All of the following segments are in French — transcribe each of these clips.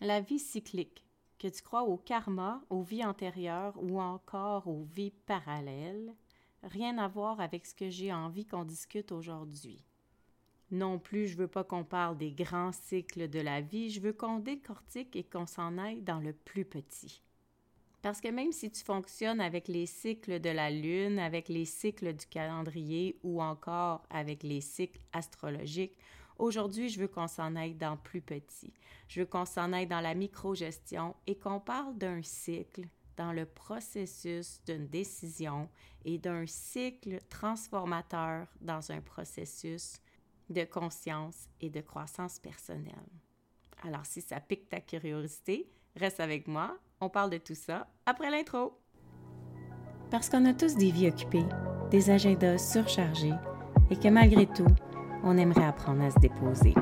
La vie cyclique, que tu crois au karma, aux vies antérieures ou encore aux vies parallèles, rien à voir avec ce que j'ai envie qu'on discute aujourd'hui. Non plus, je veux pas qu'on parle des grands cycles de la vie, je veux qu'on décortique et qu'on s'en aille dans le plus petit. Parce que même si tu fonctionnes avec les cycles de la Lune, avec les cycles du calendrier ou encore avec les cycles astrologiques, aujourd'hui, je veux qu'on s'en aille dans plus petit. Je veux qu'on s'en aille dans la microgestion et qu'on parle d'un cycle dans le processus d'une décision et d'un cycle transformateur dans un processus de conscience et de croissance personnelle. Alors, si ça pique ta curiosité, reste avec moi. On parle de tout ça après l'intro. Parce qu'on a tous des vies occupées, des agendas surchargés et que malgré tout, on aimerait apprendre à se déposer.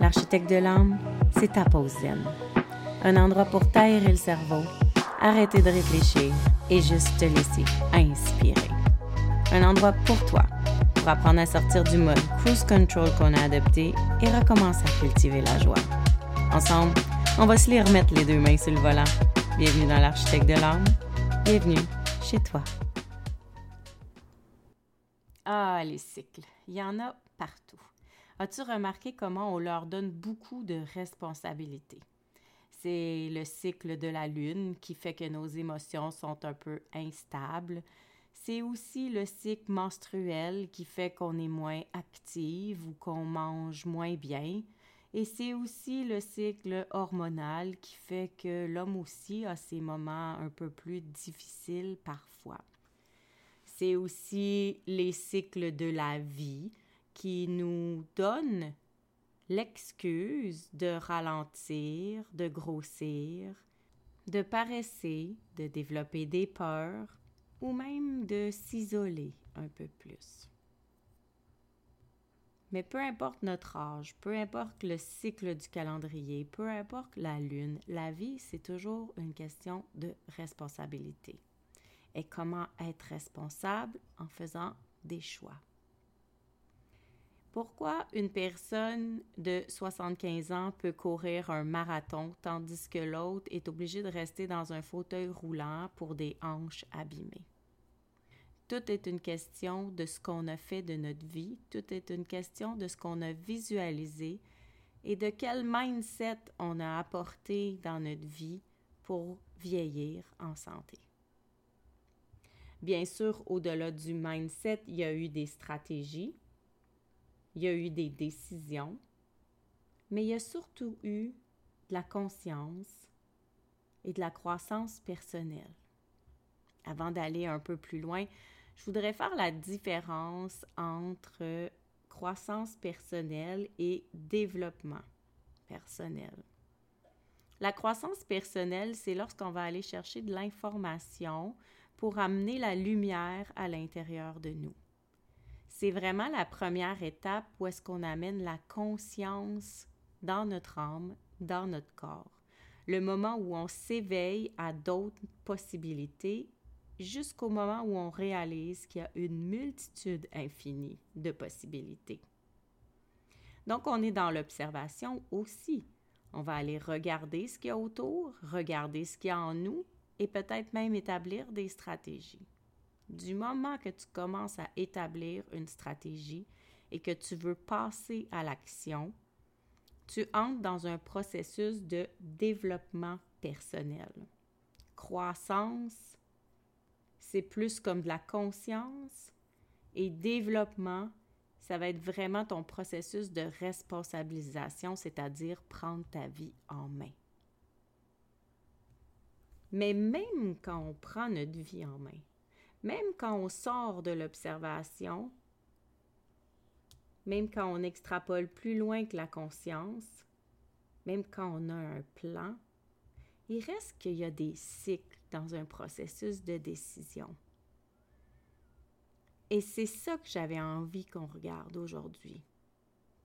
L'architecte de l'âme, c'est ta pause zen. Un endroit pour t'aérer le cerveau, arrêter de réfléchir et juste te laisser inspirer. Un endroit pour toi pour apprendre à sortir du mode cruise control qu'on a adopté et recommencer à cultiver la joie. Ensemble, on va se les remettre les deux mains sur le volant. Bienvenue dans l'architecte de l'âme. Bienvenue chez toi. Ah, les cycles. Il y en a partout. As-tu remarqué comment on leur donne beaucoup de responsabilités? C'est le cycle de la lune qui fait que nos émotions sont un peu instables. C'est aussi le cycle menstruel qui fait qu'on est moins active ou qu'on mange moins bien. Et c'est aussi le cycle hormonal qui fait que l'homme aussi a ses moments un peu plus difficiles parfois. C'est aussi les cycles de la vie qui nous donnent l'excuse de ralentir, de grossir, de paresser, de développer des peurs ou même de s'isoler un peu plus. Mais peu importe notre âge, peu importe le cycle du calendrier, peu importe la lune, la vie, c'est toujours une question de responsabilité. Et comment être responsable en faisant des choix? Pourquoi une personne de 75 ans peut courir un marathon tandis que l'autre est obligé de rester dans un fauteuil roulant pour des hanches abîmées? Tout est une question de ce qu'on a fait de notre vie, tout est une question de ce qu'on a visualisé et de quel mindset on a apporté dans notre vie pour vieillir en santé. Bien sûr, au-delà du mindset, il y a eu des stratégies, il y a eu des décisions, mais il y a surtout eu de la conscience et de la croissance personnelle. Avant d'aller un peu plus loin, je voudrais faire la différence entre croissance personnelle et développement personnel. La croissance personnelle, c'est lorsqu'on va aller chercher de l'information pour amener la lumière à l'intérieur de nous. C'est vraiment la première étape où est-ce qu'on amène la conscience dans notre âme, dans notre corps. Le moment où on s'éveille à d'autres possibilités jusqu'au moment où on réalise qu'il y a une multitude infinie de possibilités. Donc, on est dans l'observation aussi. On va aller regarder ce qu'il y a autour, regarder ce qu'il y a en nous et peut-être même établir des stratégies. Du moment que tu commences à établir une stratégie et que tu veux passer à l'action, tu entres dans un processus de développement personnel. Croissance, c'est plus comme de la conscience et développement, ça va être vraiment ton processus de responsabilisation, c'est-à-dire prendre ta vie en main. Mais même quand on prend notre vie en main, même quand on sort de l'observation, même quand on extrapole plus loin que la conscience, même quand on a un plan, il reste qu'il y a des cycles dans un processus de décision. Et c'est ça que j'avais envie qu'on regarde aujourd'hui.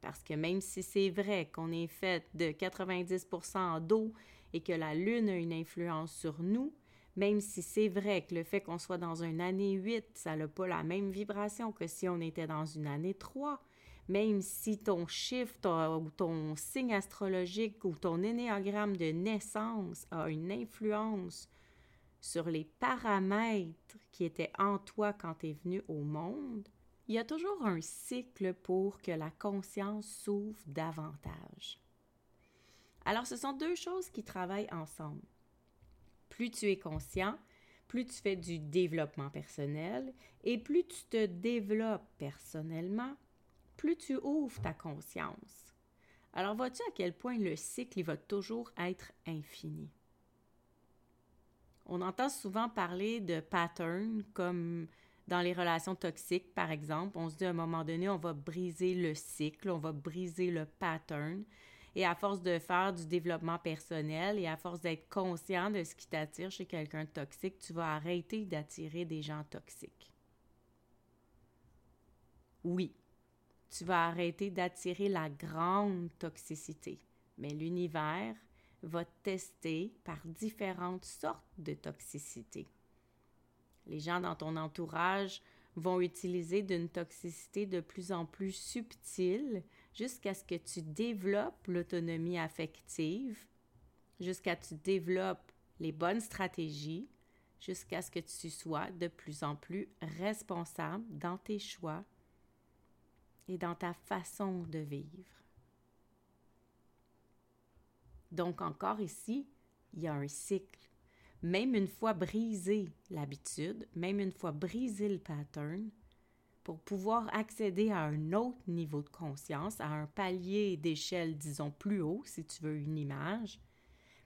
Parce que même si c'est vrai qu'on est fait de 90% d'eau et que la Lune a une influence sur nous, même si c'est vrai que le fait qu'on soit dans une année 8, ça n'a pas la même vibration que si on était dans une année 3, même si ton chiffre ou ton signe astrologique ou ton énéagramme de naissance a une influence sur les paramètres qui étaient en toi quand tu es venu au monde, il y a toujours un cycle pour que la conscience s'ouvre davantage. Alors ce sont deux choses qui travaillent ensemble. Plus tu es conscient, plus tu fais du développement personnel et plus tu te développes personnellement, plus tu ouvres ta conscience. Alors vois-tu à quel point le cycle va toujours être infini? On entend souvent parler de patterns comme dans les relations toxiques, par exemple. On se dit à un moment donné, on va briser le cycle, on va briser le pattern. Et à force de faire du développement personnel et à force d'être conscient de ce qui t'attire chez quelqu'un de toxique, tu vas arrêter d'attirer des gens toxiques. Oui, tu vas arrêter d'attirer la grande toxicité, mais l'univers va tester par différentes sortes de toxicité. Les gens dans ton entourage vont utiliser d'une toxicité de plus en plus subtile jusqu'à ce que tu développes l'autonomie affective, jusqu'à ce que tu développes les bonnes stratégies, jusqu'à ce que tu sois de plus en plus responsable dans tes choix et dans ta façon de vivre. Donc encore ici, il y a un cycle. Même une fois brisé l'habitude, même une fois brisé le pattern, pour pouvoir accéder à un autre niveau de conscience, à un palier d'échelle, disons, plus haut, si tu veux une image,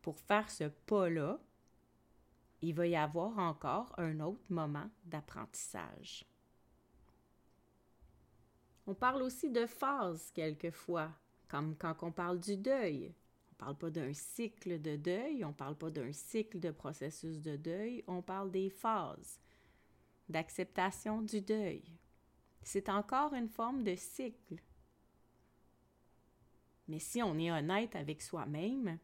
pour faire ce pas-là, il va y avoir encore un autre moment d'apprentissage. On parle aussi de phases quelquefois, comme quand on parle du deuil. On ne parle pas d'un cycle de deuil, on ne parle pas d'un cycle de processus de deuil, on parle des phases d'acceptation du deuil, c'est encore une forme de cycle. Mais si on est honnête avec soi-même,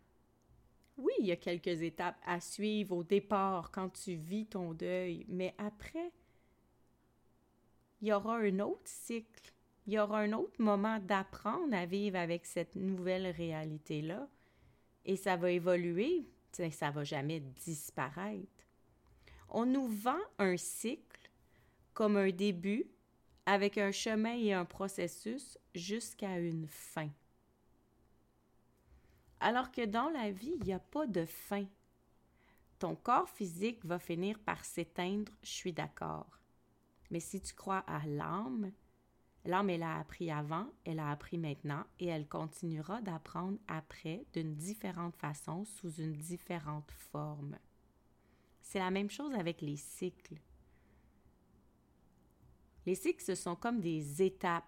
oui, il y a quelques étapes à suivre au départ quand tu vis ton deuil, mais après, il y aura un autre cycle, il y aura un autre moment d'apprendre à vivre avec cette nouvelle réalité-là, et ça va évoluer, ça ne va jamais disparaître. On nous vend un cycle comme un début avec un chemin et un processus jusqu'à une fin. Alors que dans la vie, il n'y a pas de fin. Ton corps physique va finir par s'éteindre, je suis d'accord. Mais si tu crois à l'âme, l'âme, elle a appris avant, elle a appris maintenant et elle continuera d'apprendre après d'une différente façon, sous une différente forme. C'est la même chose avec les cycles. Les cycles, ce sont comme des étapes.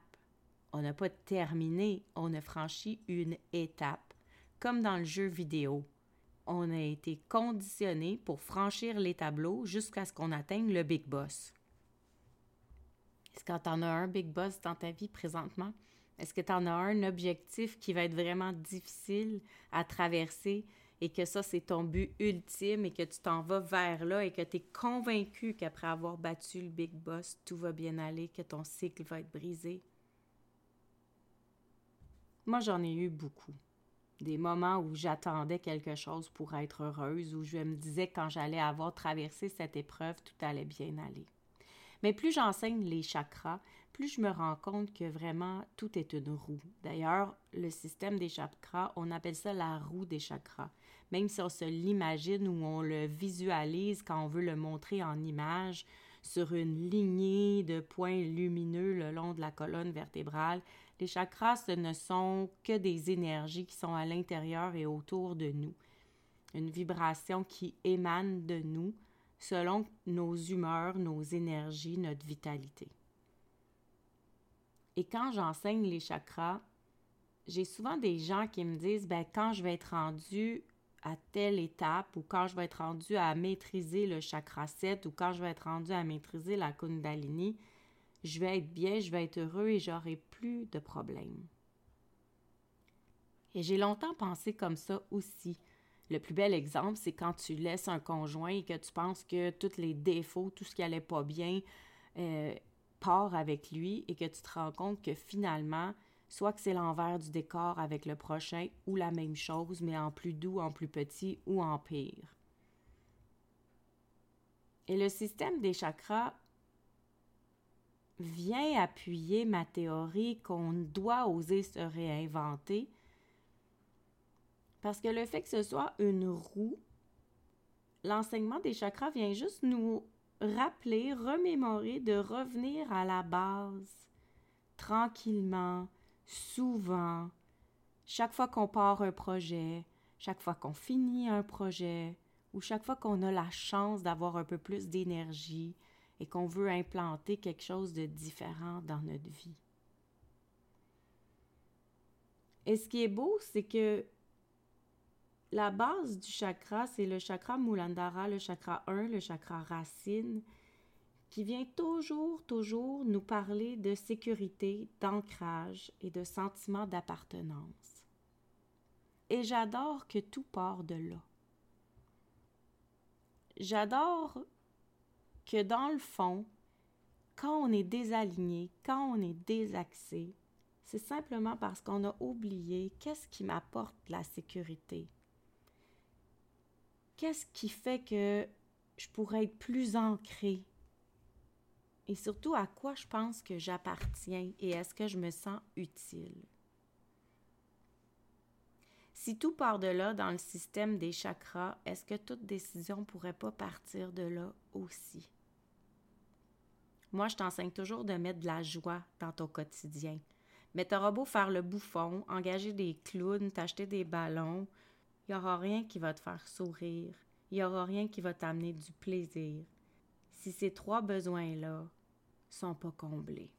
On n'a pas terminé, on a franchi une étape. Comme dans le jeu vidéo. On a été conditionné pour franchir les tableaux jusqu'à ce qu'on atteigne le Big Boss. Est-ce que tu en as un Big Boss dans ta vie présentement? Est-ce que tu en as un objectif qui va être vraiment difficile à traverser et que ça, c'est ton but ultime et que tu t'en vas vers là et que tu es convaincu qu'après avoir battu le Big Boss, tout va bien aller, que ton cycle va être brisé? Moi, j'en ai eu beaucoup. Des moments où j'attendais quelque chose pour être heureuse, où je me disais quand j'allais avoir traversé cette épreuve, tout allait bien aller. Mais plus j'enseigne les chakras, plus je me rends compte que vraiment tout est une roue. D'ailleurs, le système des chakras, on appelle ça la roue des chakras même si on se l'imagine ou on le visualise quand on veut le montrer en image sur une lignée de points lumineux le long de la colonne vertébrale, les chakras, ce ne sont que des énergies qui sont à l'intérieur et autour de nous. Une vibration qui émane de nous selon nos humeurs, nos énergies, notre vitalité. Et quand j'enseigne les chakras, j'ai souvent des gens qui me disent ben, quand je vais être rendu à telle étape ou quand je vais être rendu à maîtriser le chakra 7 ou quand je vais être rendu à maîtriser la Kundalini, je vais être bien, je vais être heureux et j'aurai plus de problèmes. Et j'ai longtemps pensé comme ça aussi. Le plus bel exemple, c'est quand tu laisses un conjoint et que tu penses que tous les défauts, tout ce qui allait pas bien, euh, pars avec lui et que tu te rends compte que finalement, soit que c'est l'envers du décor avec le prochain ou la même chose, mais en plus doux, en plus petit ou en pire. Et le système des chakras vient appuyer ma théorie qu'on doit oser se réinventer parce que le fait que ce soit une roue, l'enseignement des chakras vient juste nous rappeler, remémorer de revenir à la base tranquillement, souvent, chaque fois qu'on part un projet, chaque fois qu'on finit un projet, ou chaque fois qu'on a la chance d'avoir un peu plus d'énergie et qu'on veut implanter quelque chose de différent dans notre vie. Et ce qui est beau, c'est que la base du chakra, c'est le chakra Mulandhara, le chakra 1, le chakra racine, qui vient toujours, toujours nous parler de sécurité, d'ancrage et de sentiment d'appartenance. Et j'adore que tout part de là. J'adore que dans le fond, quand on est désaligné, quand on est désaxé, c'est simplement parce qu'on a oublié qu'est-ce qui m'apporte la sécurité. Qu'est-ce qui fait que je pourrais être plus ancré et surtout à quoi je pense que j'appartiens et est-ce que je me sens utile? Si tout part de là dans le système des chakras, est-ce que toute décision pourrait pas partir de là aussi? Moi, je t'enseigne toujours de mettre de la joie dans ton quotidien. Mais t'auras beau faire le bouffon, engager des clowns, t'acheter des ballons, il n'y aura rien qui va te faire sourire. Il n'y aura rien qui va t'amener du plaisir. Si ces trois besoins-là sont pas comblés.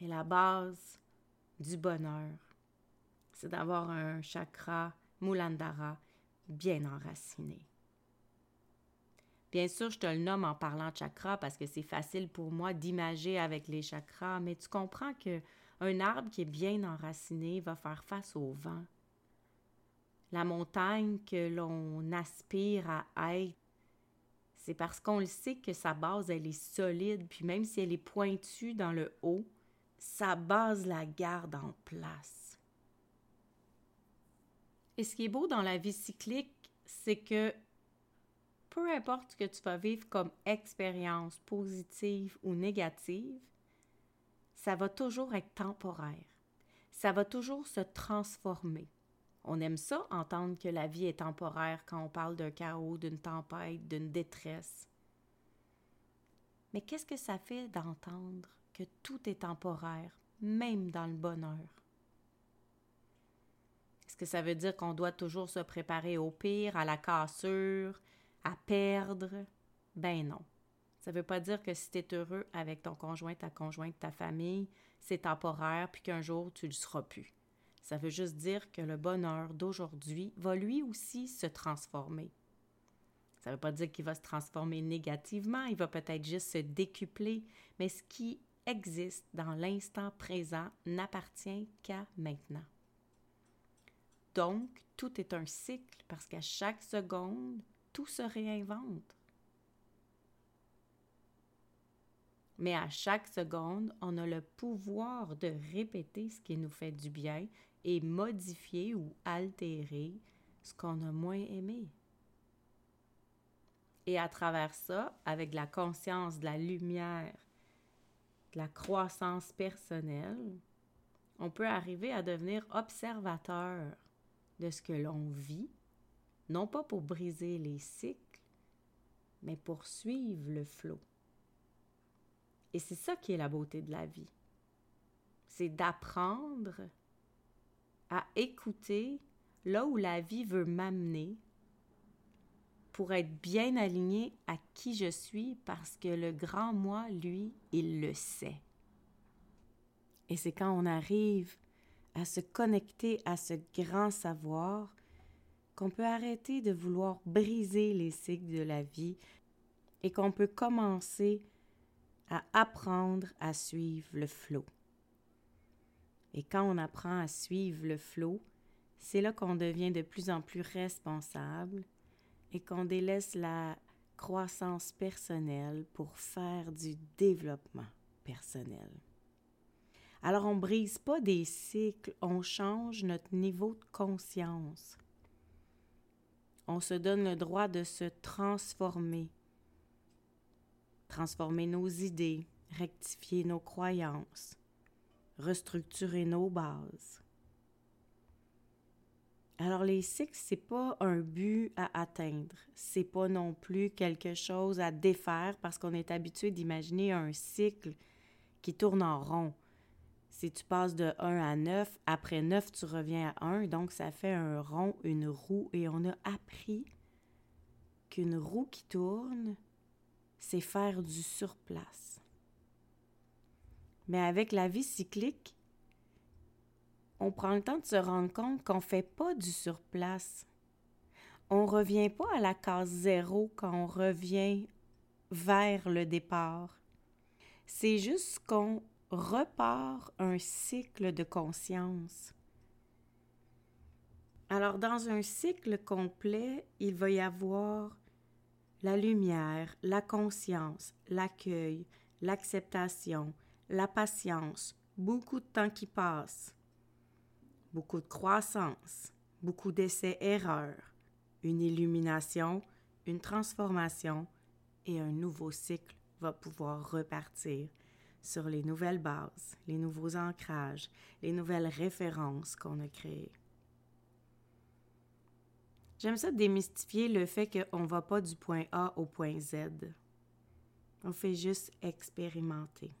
Et la base du bonheur, c'est d'avoir un chakra Mulandhara bien enraciné. Bien sûr, je te le nomme en parlant de chakra parce que c'est facile pour moi d'imager avec les chakras, mais tu comprends que un arbre qui est bien enraciné va faire face au vent. La montagne que l'on aspire à être c'est parce qu'on le sait que sa base, elle est solide, puis même si elle est pointue dans le haut, sa base la garde en place. Et ce qui est beau dans la vie cyclique, c'est que peu importe ce que tu vas vivre comme expérience positive ou négative, ça va toujours être temporaire. Ça va toujours se transformer. On aime ça, entendre que la vie est temporaire quand on parle d'un chaos, d'une tempête, d'une détresse. Mais qu'est-ce que ça fait d'entendre que tout est temporaire, même dans le bonheur? Est-ce que ça veut dire qu'on doit toujours se préparer au pire, à la cassure, à perdre? Ben non. Ça ne veut pas dire que si tu es heureux avec ton conjoint, ta conjointe, ta famille, c'est temporaire, puis qu'un jour, tu ne le seras plus. Ça veut juste dire que le bonheur d'aujourd'hui va lui aussi se transformer. Ça ne veut pas dire qu'il va se transformer négativement, il va peut-être juste se décupler, mais ce qui existe dans l'instant présent n'appartient qu'à maintenant. Donc, tout est un cycle parce qu'à chaque seconde, tout se réinvente. Mais à chaque seconde, on a le pouvoir de répéter ce qui nous fait du bien et modifier ou altérer ce qu'on a moins aimé. Et à travers ça, avec la conscience de la lumière, de la croissance personnelle, on peut arriver à devenir observateur de ce que l'on vit, non pas pour briser les cycles, mais pour suivre le flot. Et c'est ça qui est la beauté de la vie. C'est d'apprendre à écouter là où la vie veut m'amener pour être bien aligné à qui je suis parce que le grand moi, lui, il le sait. Et c'est quand on arrive à se connecter à ce grand savoir qu'on peut arrêter de vouloir briser les cycles de la vie et qu'on peut commencer à apprendre à suivre le flot. Et quand on apprend à suivre le flot, c'est là qu'on devient de plus en plus responsable et qu'on délaisse la croissance personnelle pour faire du développement personnel. Alors on brise pas des cycles, on change notre niveau de conscience. On se donne le droit de se transformer, transformer nos idées, rectifier nos croyances, restructurer nos bases. Alors les cycles, c'est pas un but à atteindre, c'est pas non plus quelque chose à défaire parce qu'on est habitué d'imaginer un cycle qui tourne en rond. Si tu passes de 1 à 9, après 9, tu reviens à 1, donc ça fait un rond, une roue, et on a appris qu'une roue qui tourne, c'est faire du surplace. Mais avec la vie cyclique, on prend le temps de se rendre compte qu'on ne fait pas du surplace. On ne revient pas à la case zéro quand on revient vers le départ. C'est juste qu'on repart un cycle de conscience. Alors, dans un cycle complet, il va y avoir la lumière, la conscience, l'accueil, l'acceptation, la patience, beaucoup de temps qui passe, beaucoup de croissance, beaucoup d'essais-erreurs, une illumination, une transformation et un nouveau cycle va pouvoir repartir sur les nouvelles bases, les nouveaux ancrages, les nouvelles références qu'on a créées. J'aime ça démystifier le fait qu'on ne va pas du point A au point Z. On fait juste expérimenter.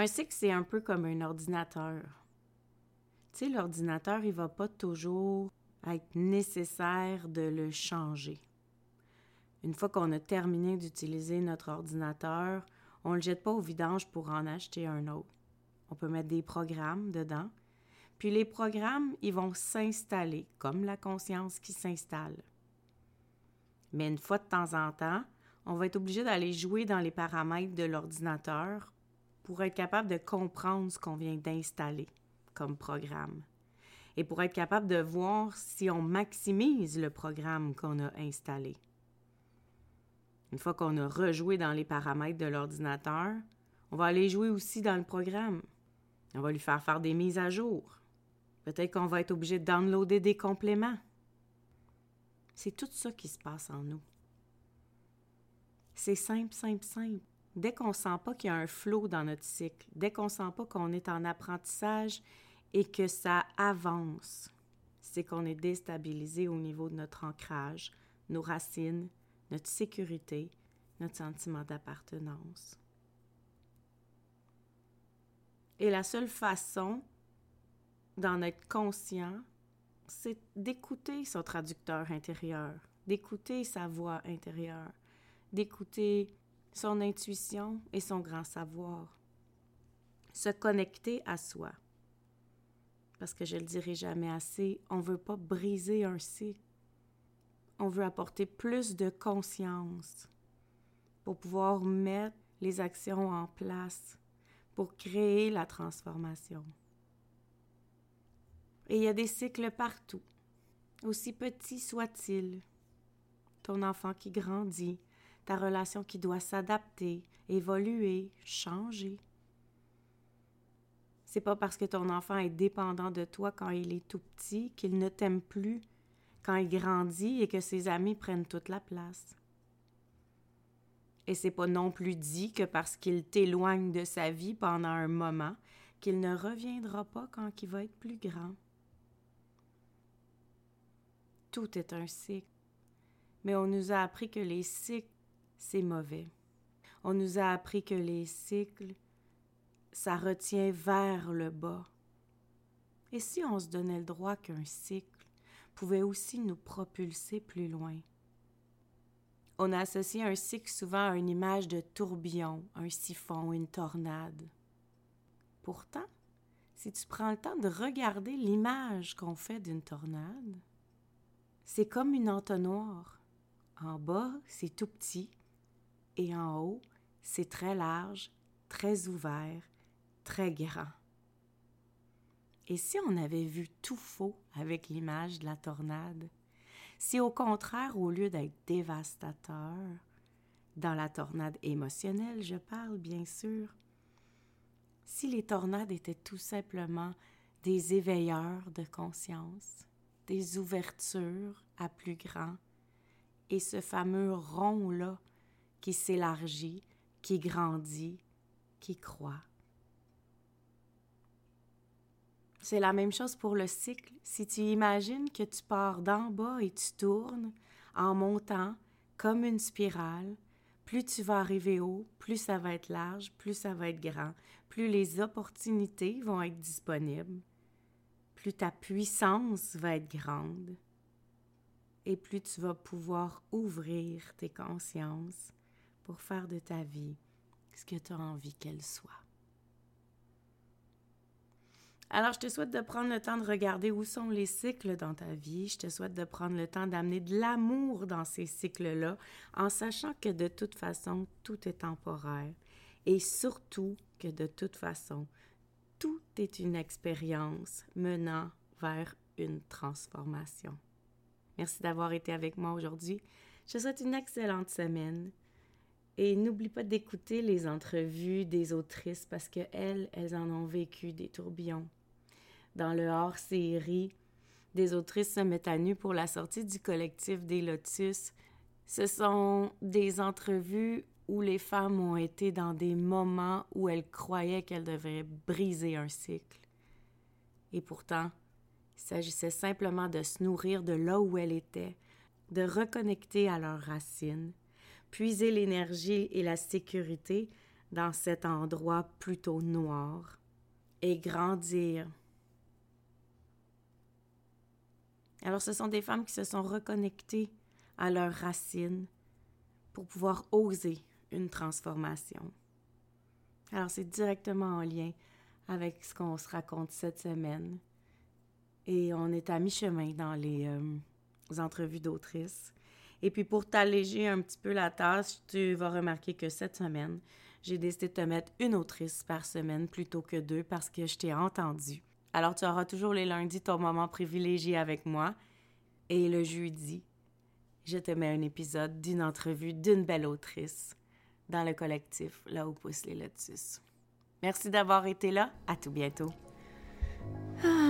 Un cycle, c'est un peu comme un ordinateur. Tu sais, l'ordinateur, il va pas toujours être nécessaire de le changer. Une fois qu'on a terminé d'utiliser notre ordinateur, on ne le jette pas au vidange pour en acheter un autre. On peut mettre des programmes dedans. Puis les programmes, ils vont s'installer, comme la conscience qui s'installe. Mais une fois de temps en temps, on va être obligé d'aller jouer dans les paramètres de l'ordinateur pour être capable de comprendre ce qu'on vient d'installer comme programme et pour être capable de voir si on maximise le programme qu'on a installé. Une fois qu'on a rejoué dans les paramètres de l'ordinateur, on va aller jouer aussi dans le programme. On va lui faire faire des mises à jour. Peut-être qu'on va être obligé de downloader des compléments. C'est tout ça qui se passe en nous. C'est simple, simple, simple. Dès qu'on sent pas qu'il y a un flot dans notre cycle, dès qu'on sent pas qu'on est en apprentissage et que ça avance, c'est qu'on est déstabilisé au niveau de notre ancrage, nos racines, notre sécurité, notre sentiment d'appartenance. Et la seule façon d'en être conscient, c'est d'écouter son traducteur intérieur, d'écouter sa voix intérieure, d'écouter son intuition et son grand savoir. Se connecter à soi. Parce que je le dirai jamais assez, on ne veut pas briser un cycle on veut apporter plus de conscience pour pouvoir mettre les actions en place, pour créer la transformation. Et il y a des cycles partout, aussi petits soient-ils. Ton enfant qui grandit, ta relation qui doit s'adapter, évoluer, changer. C'est pas parce que ton enfant est dépendant de toi quand il est tout petit qu'il ne t'aime plus quand il grandit et que ses amis prennent toute la place. Et c'est pas non plus dit que parce qu'il t'éloigne de sa vie pendant un moment, qu'il ne reviendra pas quand il va être plus grand. Tout est un cycle. Mais on nous a appris que les cycles, c'est mauvais. On nous a appris que les cycles, ça retient vers le bas. Et si on se donnait le droit qu'un cycle, pouvait aussi nous propulser plus loin? On associe un cycle souvent à une image de tourbillon, un siphon, une tornade. Pourtant, si tu prends le temps de regarder l'image qu'on fait d'une tornade, c'est comme une entonnoir. En bas, c'est tout petit, et en haut, c'est très large, très ouvert, très grand. Et si on avait vu tout faux avec l'image de la tornade? Si au contraire, au lieu d'être dévastateur, dans la tornade émotionnelle, je parle bien sûr, si les tornades étaient tout simplement des éveilleurs de conscience, des ouvertures à plus grand, et ce fameux rond-là qui s'élargit, qui grandit, qui croît. C'est la même chose pour le cycle. Si tu imagines que tu pars d'en bas et tu tournes en montant comme une spirale, plus tu vas arriver haut, plus ça va être large, plus ça va être grand, plus les opportunités vont être disponibles, plus ta puissance va être grande et plus tu vas pouvoir ouvrir tes consciences pour faire de ta vie ce que tu as envie qu'elle soit. Alors, je te souhaite de prendre le temps de regarder où sont les cycles dans ta vie. Je te souhaite de prendre le temps d'amener de l'amour dans ces cycles-là, en sachant que de toute façon, tout est temporaire. Et surtout que de toute façon, tout est une expérience menant vers une transformation. Merci d'avoir été avec moi aujourd'hui. Je te souhaite une excellente semaine. Et n'oublie pas d'écouter les entrevues des autrices parce qu'elles, elles en ont vécu des tourbillons. Dans le hors-série, des autrices se mettent à nu pour la sortie du collectif des Lotus. Ce sont des entrevues où les femmes ont été dans des moments où elles croyaient qu'elles devaient briser un cycle. Et pourtant, il s'agissait simplement de se nourrir de là où elle était, de reconnecter à leurs racines, puiser l'énergie et la sécurité dans cet endroit plutôt noir et grandir. Alors ce sont des femmes qui se sont reconnectées à leurs racines pour pouvoir oser une transformation. Alors c'est directement en lien avec ce qu'on se raconte cette semaine et on est à mi-chemin dans les, euh, entrevues d'autrices. Et puis pour t'alléger un petit peu la tâche, tu vas remarquer que cette semaine, j'ai décidé de te mettre une autrice par semaine plutôt que deux parce que je t'ai entendu. Alors tu auras toujours les lundis ton moment privilégié avec moi. Et le jeudi, je te mets un épisode d'une entrevue d'une belle autrice dans le collectif Là où poussent les lotus. Merci d'avoir été là. À tout bientôt. Ah,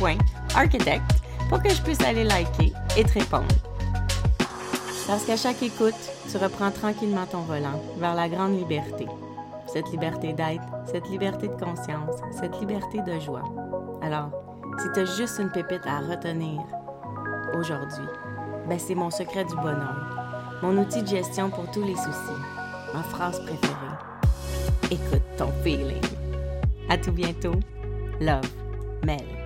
melcy.soul.architect pour que je puisse aller liker et te répondre. Parce qu'à chaque écoute, tu reprends tranquillement ton volant vers la grande liberté. Cette liberté d'être, cette liberté de conscience, cette liberté de joie. Alors, si tu as juste une pépite à retenir aujourd'hui, ben c'est mon secret du bonheur, mon outil de gestion pour tous les soucis, ma phrase préférée. Écoute ton feeling. À tout bientôt. Love, Mel.